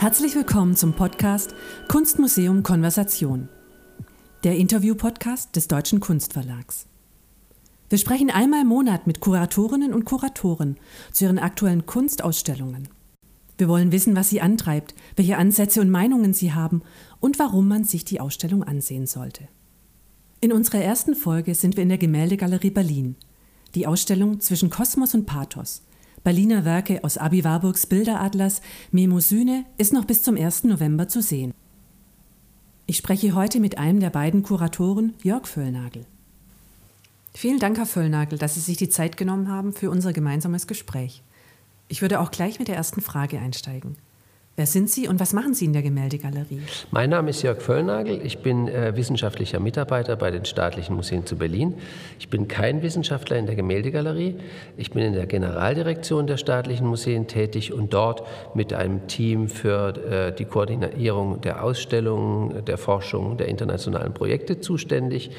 Herzlich willkommen zum Podcast Kunstmuseum Konversation, der Interview-Podcast des Deutschen Kunstverlags. Wir sprechen einmal im Monat mit Kuratorinnen und Kuratoren zu ihren aktuellen Kunstausstellungen. Wir wollen wissen, was sie antreibt, welche Ansätze und Meinungen sie haben und warum man sich die Ausstellung ansehen sollte. In unserer ersten Folge sind wir in der Gemäldegalerie Berlin, die Ausstellung zwischen Kosmos und Pathos – Berliner Werke aus Abi Warburgs Bilderatlas Memosyne ist noch bis zum 1. November zu sehen. Ich spreche heute mit einem der beiden Kuratoren, Jörg Völlnagel. Vielen Dank, Herr Völlnagel, dass Sie sich die Zeit genommen haben für unser gemeinsames Gespräch. Ich würde auch gleich mit der ersten Frage einsteigen. Wer sind Sie und was machen Sie in der Gemäldegalerie? Mein Name ist Jörg Völlnagel. Ich bin äh, wissenschaftlicher Mitarbeiter bei den Staatlichen Museen zu Berlin. Ich bin kein Wissenschaftler in der Gemäldegalerie. Ich bin in der Generaldirektion der Staatlichen Museen tätig und dort mit einem Team für äh, die Koordinierung der Ausstellungen, der Forschung, der internationalen Projekte zuständig.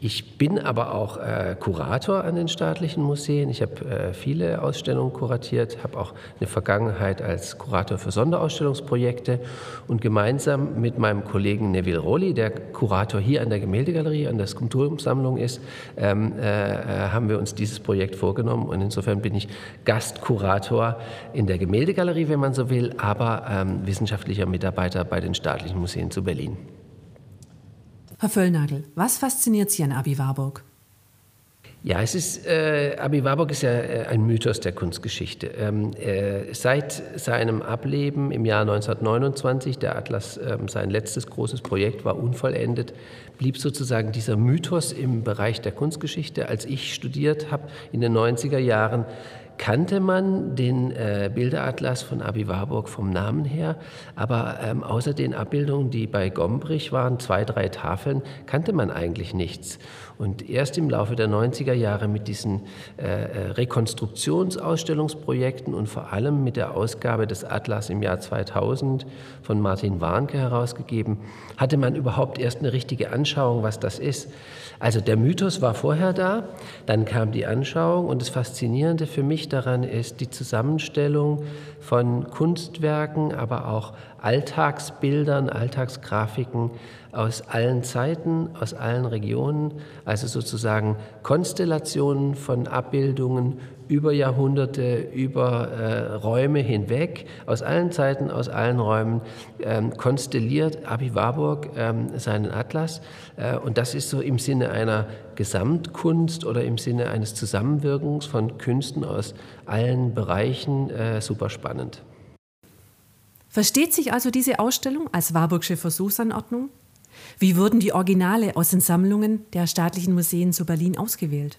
Ich bin aber auch äh, Kurator an den staatlichen Museen. Ich habe äh, viele Ausstellungen kuratiert, habe auch eine Vergangenheit als Kurator für Sonderausstellungsprojekte und gemeinsam mit meinem Kollegen Neville Rowley, der Kurator hier an der Gemäldegalerie, an der Skulptursammlung ist, ähm, äh, äh, haben wir uns dieses Projekt vorgenommen und insofern bin ich Gastkurator in der Gemäldegalerie, wenn man so will, aber ähm, wissenschaftlicher Mitarbeiter bei den staatlichen Museen zu Berlin. Herr Völlnagel, was fasziniert Sie an Abi Warburg? Ja, es ist, äh, Abi Warburg ist ja äh, ein Mythos der Kunstgeschichte. Ähm, äh, seit seinem Ableben im Jahr 1929, der Atlas, äh, sein letztes großes Projekt war unvollendet, blieb sozusagen dieser Mythos im Bereich der Kunstgeschichte. Als ich studiert habe in den 90er Jahren, kannte man den äh, Bilderatlas von Abi Warburg vom Namen her, aber ähm, außer den Abbildungen, die bei Gombrich waren, zwei, drei Tafeln, kannte man eigentlich nichts. Und erst im Laufe der 90er Jahre mit diesen äh, äh, Rekonstruktionsausstellungsprojekten und vor allem mit der Ausgabe des Atlas im Jahr 2000 von Martin Warnke herausgegeben, hatte man überhaupt erst eine richtige Anschauung, was das ist. Also der Mythos war vorher da, dann kam die Anschauung und das Faszinierende für mich daran ist die Zusammenstellung von Kunstwerken, aber auch Alltagsbildern, Alltagsgrafiken aus allen Zeiten, aus allen Regionen, also sozusagen Konstellationen von Abbildungen über Jahrhunderte, über äh, Räume hinweg, aus allen Zeiten, aus allen Räumen, ähm, konstelliert Abi Warburg ähm, seinen Atlas. Äh, und das ist so im Sinne einer Gesamtkunst oder im Sinne eines Zusammenwirkens von Künsten aus allen Bereichen äh, super spannend. Versteht sich also diese Ausstellung als Warburgsche Versuchsanordnung? Wie wurden die Originale aus den Sammlungen der staatlichen Museen zu Berlin ausgewählt?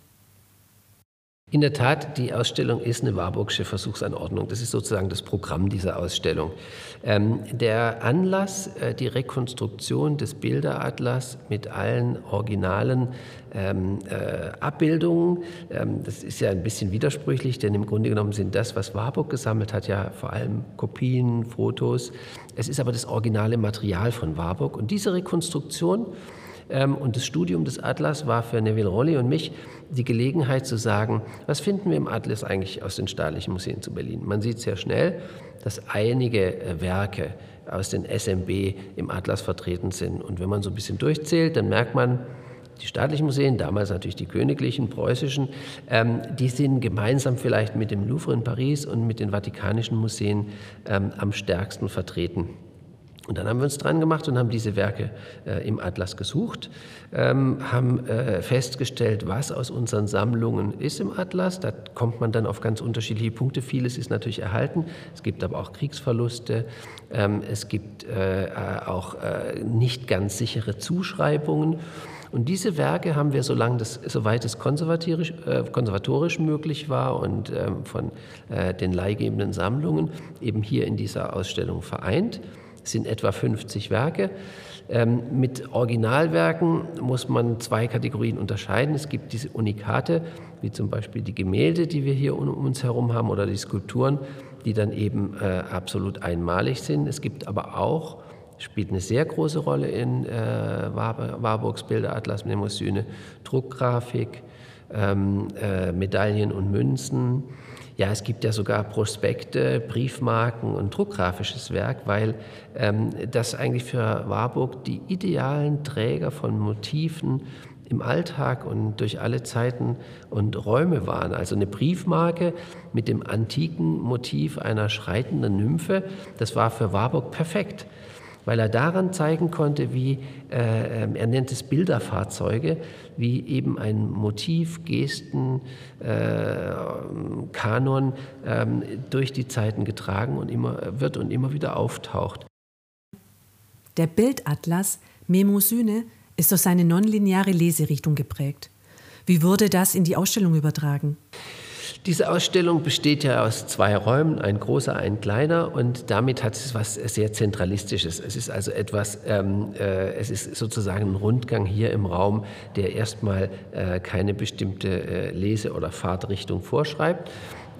In der Tat, die Ausstellung ist eine Warburgsche Versuchsanordnung. Das ist sozusagen das Programm dieser Ausstellung. Ähm, der Anlass, äh, die Rekonstruktion des Bilderatlas mit allen originalen ähm, äh, Abbildungen, ähm, das ist ja ein bisschen widersprüchlich, denn im Grunde genommen sind das, was Warburg gesammelt hat, ja vor allem Kopien, Fotos. Es ist aber das originale Material von Warburg. Und diese Rekonstruktion und das Studium des Atlas war für Neville Rolli und mich die Gelegenheit zu sagen, was finden wir im Atlas eigentlich aus den staatlichen Museen zu Berlin? Man sieht sehr schnell, dass einige äh, Werke aus den SMB im Atlas vertreten sind. Und wenn man so ein bisschen durchzählt, dann merkt man, die staatlichen Museen, damals natürlich die königlichen, preußischen, ähm, die sind gemeinsam vielleicht mit dem Louvre in Paris und mit den vatikanischen Museen ähm, am stärksten vertreten. Und dann haben wir uns dran gemacht und haben diese Werke äh, im Atlas gesucht, ähm, haben äh, festgestellt, was aus unseren Sammlungen ist im Atlas. Da kommt man dann auf ganz unterschiedliche Punkte. Vieles ist natürlich erhalten. Es gibt aber auch Kriegsverluste. Ähm, es gibt äh, auch äh, nicht ganz sichere Zuschreibungen. Und diese Werke haben wir, solange das, soweit es konservatorisch, äh, konservatorisch möglich war und ähm, von äh, den leihgebenden Sammlungen, eben hier in dieser Ausstellung vereint. Es sind etwa 50 Werke. Ähm, mit Originalwerken muss man zwei Kategorien unterscheiden. Es gibt diese Unikate, wie zum Beispiel die Gemälde, die wir hier um uns herum haben, oder die Skulpturen, die dann eben äh, absolut einmalig sind. Es gibt aber auch, spielt eine sehr große Rolle in äh, Warburgs Bilderatlas Mnemosyne, Druckgrafik, ähm, äh, Medaillen und Münzen. Ja, es gibt ja sogar Prospekte, Briefmarken und druckgrafisches Werk, weil ähm, das eigentlich für Warburg die idealen Träger von Motiven im Alltag und durch alle Zeiten und Räume waren. Also eine Briefmarke mit dem antiken Motiv einer schreitenden Nymphe, das war für Warburg perfekt, weil er daran zeigen konnte, wie, äh, ähm, er nennt es Bilderfahrzeuge, wie eben ein Motiv, Gesten, äh, Kanon äh, durch die Zeiten getragen und immer wird und immer wieder auftaucht. Der Bildatlas Memosyne ist durch seine nonlineare Leserichtung geprägt. Wie wurde das in die Ausstellung übertragen? Diese Ausstellung besteht ja aus zwei Räumen, ein großer, ein kleiner, und damit hat es was sehr Zentralistisches. Es ist also etwas, ähm, äh, es ist sozusagen ein Rundgang hier im Raum, der erstmal äh, keine bestimmte äh, Lese- oder Fahrtrichtung vorschreibt,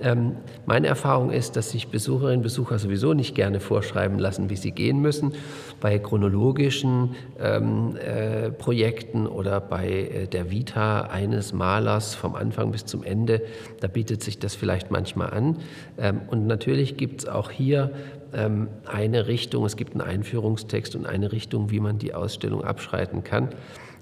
ähm, meine Erfahrung ist, dass sich Besucherinnen und Besucher sowieso nicht gerne vorschreiben lassen, wie sie gehen müssen. Bei chronologischen ähm, äh, Projekten oder bei äh, der Vita eines Malers vom Anfang bis zum Ende, da bietet sich das vielleicht manchmal an. Ähm, und natürlich gibt es auch hier ähm, eine Richtung, es gibt einen Einführungstext und eine Richtung, wie man die Ausstellung abschreiten kann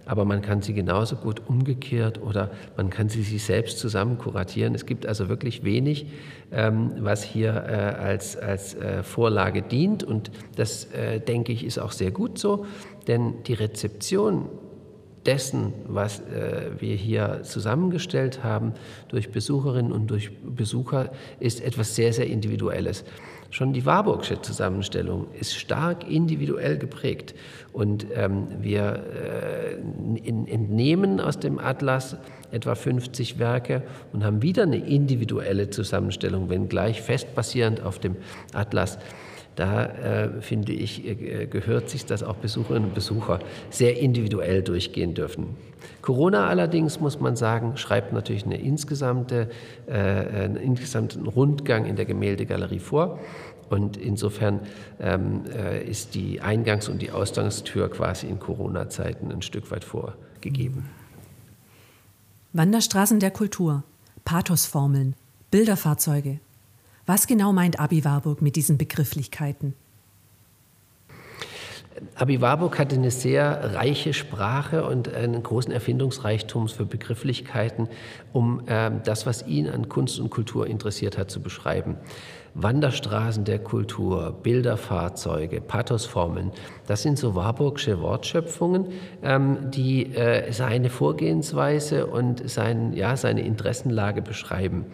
aber man kann sie genauso gut umgekehrt oder man kann sie sich selbst zusammen kuratieren. Es gibt also wirklich wenig, ähm, was hier äh, als, als äh, Vorlage dient und das, äh, denke ich, ist auch sehr gut so, denn die Rezeption dessen, was wir hier zusammengestellt haben, durch Besucherinnen und durch Besucher, ist etwas sehr, sehr Individuelles. Schon die Warburgsche Zusammenstellung ist stark individuell geprägt. Und ähm, wir äh, in, entnehmen aus dem Atlas etwa 50 Werke und haben wieder eine individuelle Zusammenstellung, wenngleich fest basierend auf dem Atlas. Da äh, finde ich, äh, gehört sich, dass auch Besucherinnen und Besucher sehr individuell durchgehen dürfen. Corona allerdings, muss man sagen, schreibt natürlich eine insgesamte, äh, einen insgesamten Rundgang in der Gemäldegalerie vor. Und insofern ähm, äh, ist die Eingangs- und die Ausgangstür quasi in Corona-Zeiten ein Stück weit vorgegeben. Wanderstraßen der Kultur, Pathosformeln, Bilderfahrzeuge, was genau meint Abi Warburg mit diesen Begrifflichkeiten? Abi Warburg hatte eine sehr reiche Sprache und einen großen Erfindungsreichtum für Begrifflichkeiten, um äh, das, was ihn an Kunst und Kultur interessiert hat, zu beschreiben. Wanderstraßen der Kultur, Bilderfahrzeuge, Pathosformeln, das sind so Warburgsche Wortschöpfungen, ähm, die äh, seine Vorgehensweise und sein, ja, seine Interessenlage beschreiben.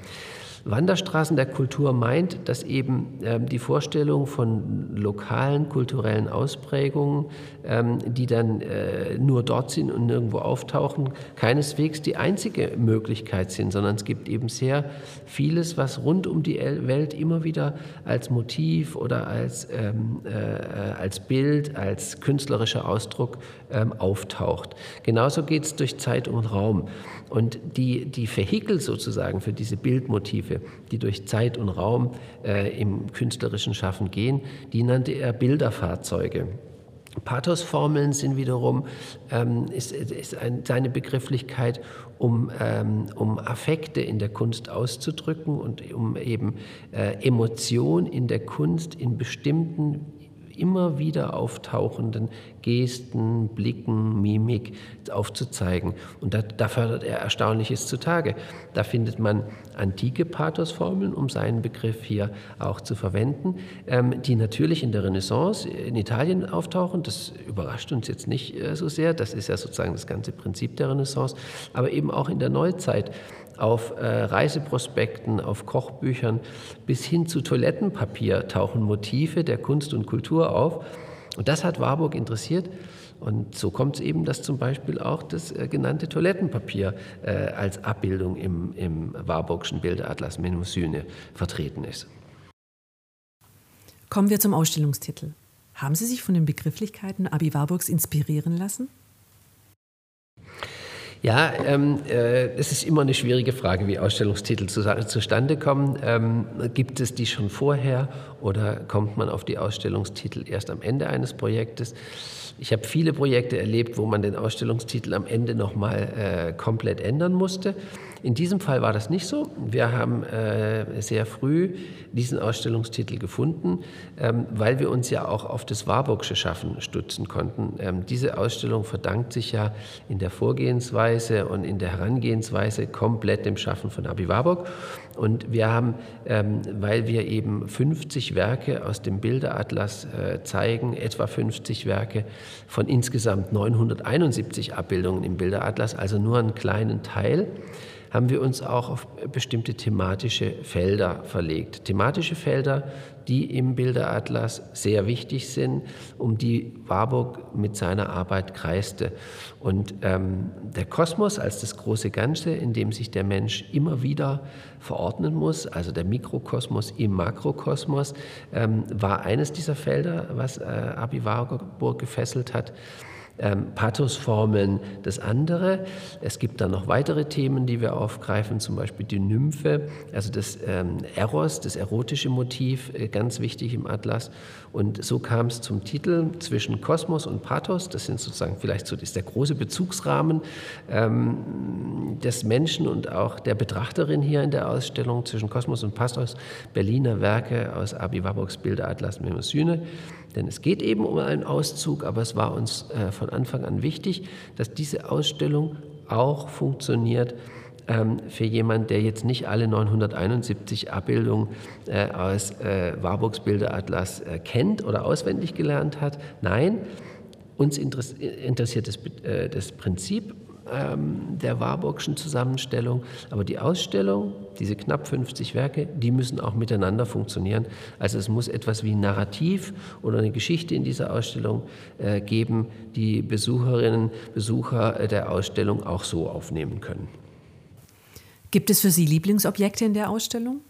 Wanderstraßen der Kultur meint, dass eben ähm, die Vorstellung von lokalen kulturellen Ausprägungen, ähm, die dann äh, nur dort sind und nirgendwo auftauchen, keineswegs die einzige Möglichkeit sind, sondern es gibt eben sehr vieles, was rund um die Welt immer wieder als Motiv oder als, ähm, äh, als Bild, als künstlerischer Ausdruck ähm, auftaucht. Genauso geht es durch Zeit und Raum. Und die, die Vehikel sozusagen für diese Bildmotive, die durch Zeit und Raum äh, im künstlerischen Schaffen gehen, die nannte er Bilderfahrzeuge. Pathosformeln sind wiederum ähm, ist, ist ein, seine Begrifflichkeit, um, ähm, um Affekte in der Kunst auszudrücken und um eben äh, Emotion in der Kunst in bestimmten immer wieder auftauchenden Gesten, Blicken, Mimik aufzuzeigen. Und da, da fördert er Erstaunliches zutage. Da findet man antike Pathosformeln, um seinen Begriff hier auch zu verwenden, ähm, die natürlich in der Renaissance in Italien auftauchen. Das überrascht uns jetzt nicht äh, so sehr. Das ist ja sozusagen das ganze Prinzip der Renaissance. Aber eben auch in der Neuzeit auf äh, Reiseprospekten, auf Kochbüchern bis hin zu Toilettenpapier tauchen Motive der Kunst und Kultur auf. Und das hat Warburg interessiert. Und so kommt es eben, dass zum Beispiel auch das äh, genannte Toilettenpapier äh, als Abbildung im, im Warburgschen Bilderatlas Menusyne vertreten ist. Kommen wir zum Ausstellungstitel. Haben Sie sich von den Begrifflichkeiten Abi Warburgs inspirieren lassen? Ja, ähm, äh, es ist immer eine schwierige Frage, wie Ausstellungstitel zu, zustande kommen. Ähm, gibt es die schon vorher oder kommt man auf die Ausstellungstitel erst am Ende eines Projektes? Ich habe viele Projekte erlebt, wo man den Ausstellungstitel am Ende nochmal äh, komplett ändern musste. In diesem Fall war das nicht so. Wir haben äh, sehr früh diesen Ausstellungstitel gefunden, ähm, weil wir uns ja auch auf das Warburgsche Schaffen stützen konnten. Ähm, diese Ausstellung verdankt sich ja in der Vorgehensweise und in der Herangehensweise komplett dem Schaffen von Abi Warburg. Und wir haben, ähm, weil wir eben 50 Werke aus dem Bilderatlas äh, zeigen, etwa 50 Werke von insgesamt 971 Abbildungen im Bilderatlas, also nur einen kleinen Teil, haben wir uns auch auf bestimmte thematische Felder verlegt. Thematische Felder, die im Bilderatlas sehr wichtig sind, um die Warburg mit seiner Arbeit kreiste. Und ähm, der Kosmos als das große Ganze, in dem sich der Mensch immer wieder verordnen muss, also der Mikrokosmos im Makrokosmos, ähm, war eines dieser Felder, was äh, Abi Warburg gefesselt hat ähm, Pathosformeln das andere. Es gibt dann noch weitere Themen, die wir aufgreifen, zum Beispiel die Nymphe, also das ähm, Eros, das erotische Motiv, äh, ganz wichtig im Atlas. Und so kam es zum Titel zwischen Kosmos und Pathos. Das sind sozusagen vielleicht so ist der große Bezugsrahmen ähm, des Menschen und auch der Betrachterin hier in der Ausstellung zwischen Kosmos und Pathos. Berliner Werke aus Abi Warburgs Bilderatlas Mnemosyne. Denn es geht eben um einen Auszug, aber es war uns äh, von Anfang an wichtig, dass diese Ausstellung auch funktioniert ähm, für jemanden, der jetzt nicht alle 971 Abbildungen äh, aus äh, Warburgs Bilderatlas äh, kennt oder auswendig gelernt hat. Nein, uns interessiert das, äh, das Prinzip ähm, der Warburgschen Zusammenstellung. Aber die Ausstellung, diese knapp 50 Werke, die müssen auch miteinander funktionieren. Also es muss etwas wie ein Narrativ oder eine Geschichte in dieser Ausstellung äh, geben, die Besucherinnen, Besucher äh, der Ausstellung auch so aufnehmen können. Gibt es für Sie Lieblingsobjekte in der Ausstellung?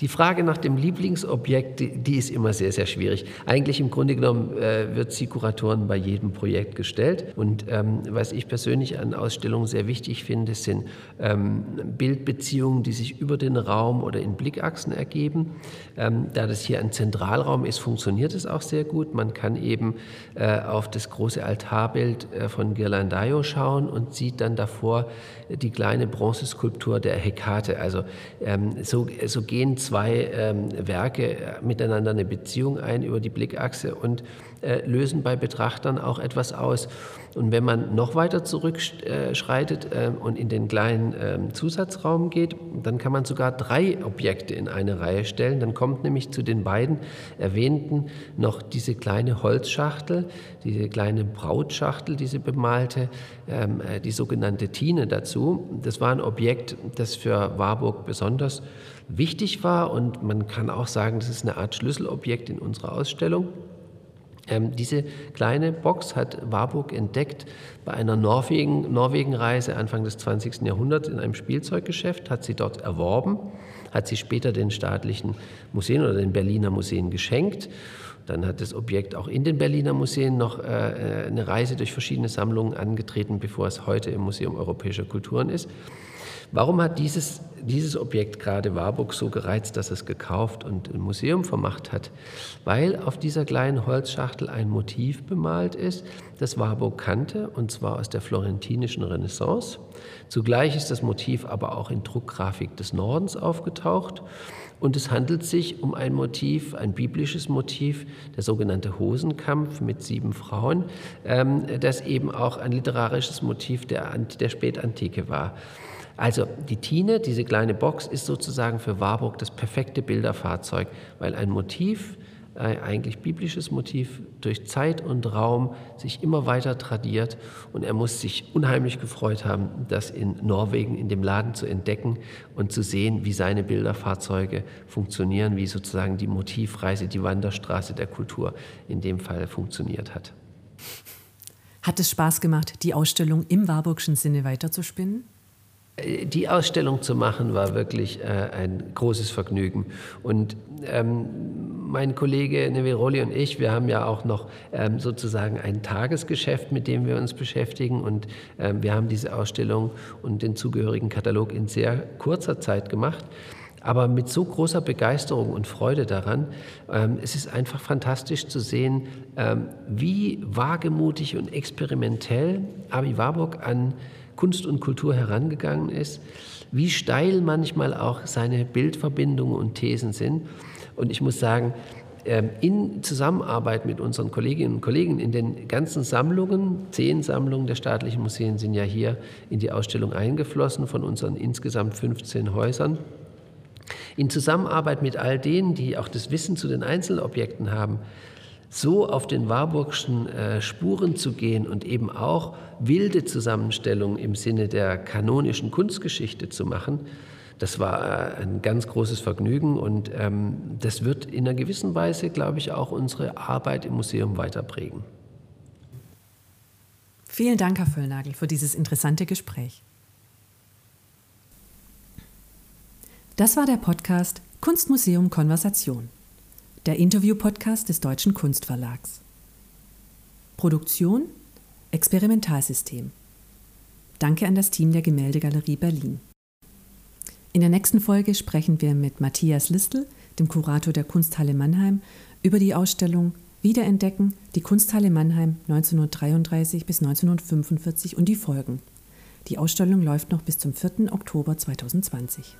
Die Frage nach dem Lieblingsobjekt, die, ist immer sehr, sehr schwierig. Eigentlich im Grunde genommen äh, wird sie Kuratoren bei jedem Projekt gestellt. Und ähm, was ich persönlich an Ausstellungen sehr wichtig finde, sind ähm, Bildbeziehungen, die sich über den Raum oder in Blickachsen ergeben. Ähm, da das hier ein Zentralraum ist, funktioniert es auch sehr gut. Man kann eben äh, auf das große Altarbild äh, von Ghirlandaio schauen und sieht dann davor die kleine Bronzeskulptur der Hekate. Also ähm, so, so gehen zwei ähm, Werke miteinander eine Beziehung ein über die Blickachse und äh, lösen bei Betrachtern auch etwas aus. Und wenn man noch weiter zurückschreitet äh, und in den kleinen äh, Zusatzraum geht, dann kann man sogar drei Objekte in eine Reihe stellen. Dann kommt nämlich zu den beiden erwähnten noch diese kleine Holzschachtel, diese kleine Brautschachtel, diese bemalte, ähm, äh, die sogenannte Tine dazu. Das war ein Objekt, das für Warburg besonders wichtig war und man kann auch sagen, das ist eine Art Schlüsselobjekt in unserer Ausstellung. Ähm, diese kleine Box hat Warburg entdeckt bei einer Norwegen, Norwegenreise Anfang des 20. Jahrhunderts in einem Spielzeuggeschäft, hat sie dort erworben, hat sie später den staatlichen Museen oder den Berliner Museen geschenkt. Dann hat das Objekt auch in den Berliner Museen noch äh, äh eine Reise durch verschiedene Sammlungen angetreten, bevor es heute im Museum Europäischer Kulturen ist. Warum hat dieses, dieses Objekt gerade Warburg so gereizt, dass es gekauft und ein Museum vermacht hat? Weil auf dieser kleinen Holzschachtel ein Motiv bemalt ist, das Warburg kannte, und zwar aus der florentinischen Renaissance. Zugleich ist das Motiv aber auch in Druckgrafik des Nordens aufgetaucht. Und es handelt sich um ein Motiv, ein biblisches Motiv, der sogenannte Hosenkampf mit sieben Frauen, ähm, das eben auch ein literarisches Motiv der, der Spätantike war. Also die Tine, diese kleine Box, ist sozusagen für Warburg das perfekte Bilderfahrzeug, weil ein Motiv, ein eigentlich biblisches Motiv, durch Zeit und Raum sich immer weiter tradiert und er muss sich unheimlich gefreut haben, das in Norwegen in dem Laden zu entdecken und zu sehen, wie seine Bilderfahrzeuge funktionieren, wie sozusagen die Motivreise, die Wanderstraße der Kultur in dem Fall funktioniert hat. Hat es Spaß gemacht, die Ausstellung im Warburgschen Sinne weiterzuspinnen? Die Ausstellung zu machen war wirklich äh, ein großes Vergnügen. Und ähm, mein Kollege Neviroli und ich, wir haben ja auch noch ähm, sozusagen ein Tagesgeschäft, mit dem wir uns beschäftigen. Und ähm, wir haben diese Ausstellung und den zugehörigen Katalog in sehr kurzer Zeit gemacht aber mit so großer Begeisterung und Freude daran. Ähm, es ist einfach fantastisch zu sehen, ähm, wie wagemutig und experimentell Abi Warburg an Kunst und Kultur herangegangen ist, wie steil manchmal auch seine Bildverbindungen und Thesen sind. Und ich muss sagen, ähm, in Zusammenarbeit mit unseren Kolleginnen und Kollegen in den ganzen Sammlungen, zehn Sammlungen der staatlichen Museen sind ja hier in die Ausstellung eingeflossen von unseren insgesamt 15 Häusern. In Zusammenarbeit mit all denen, die auch das Wissen zu den Einzelobjekten haben, so auf den Warburgschen äh, Spuren zu gehen und eben auch wilde Zusammenstellungen im Sinne der kanonischen Kunstgeschichte zu machen, das war äh, ein ganz großes Vergnügen und ähm, das wird in einer gewissen Weise, glaube ich, auch unsere Arbeit im Museum weiter prägen. Vielen Dank, Herr Völlnagel, für dieses interessante Gespräch. Das war der Podcast Kunstmuseum Konversation der Interview-Podcast des Deutschen Kunstverlags. Produktion Experimentalsystem. Danke an das Team der Gemäldegalerie Berlin. In der nächsten Folge sprechen wir mit Matthias Listel, dem Kurator der Kunsthalle Mannheim, über die Ausstellung Wiederentdecken, die Kunsthalle Mannheim 1933 bis 1945 und die Folgen. Die Ausstellung läuft noch bis zum 4. Oktober 2020.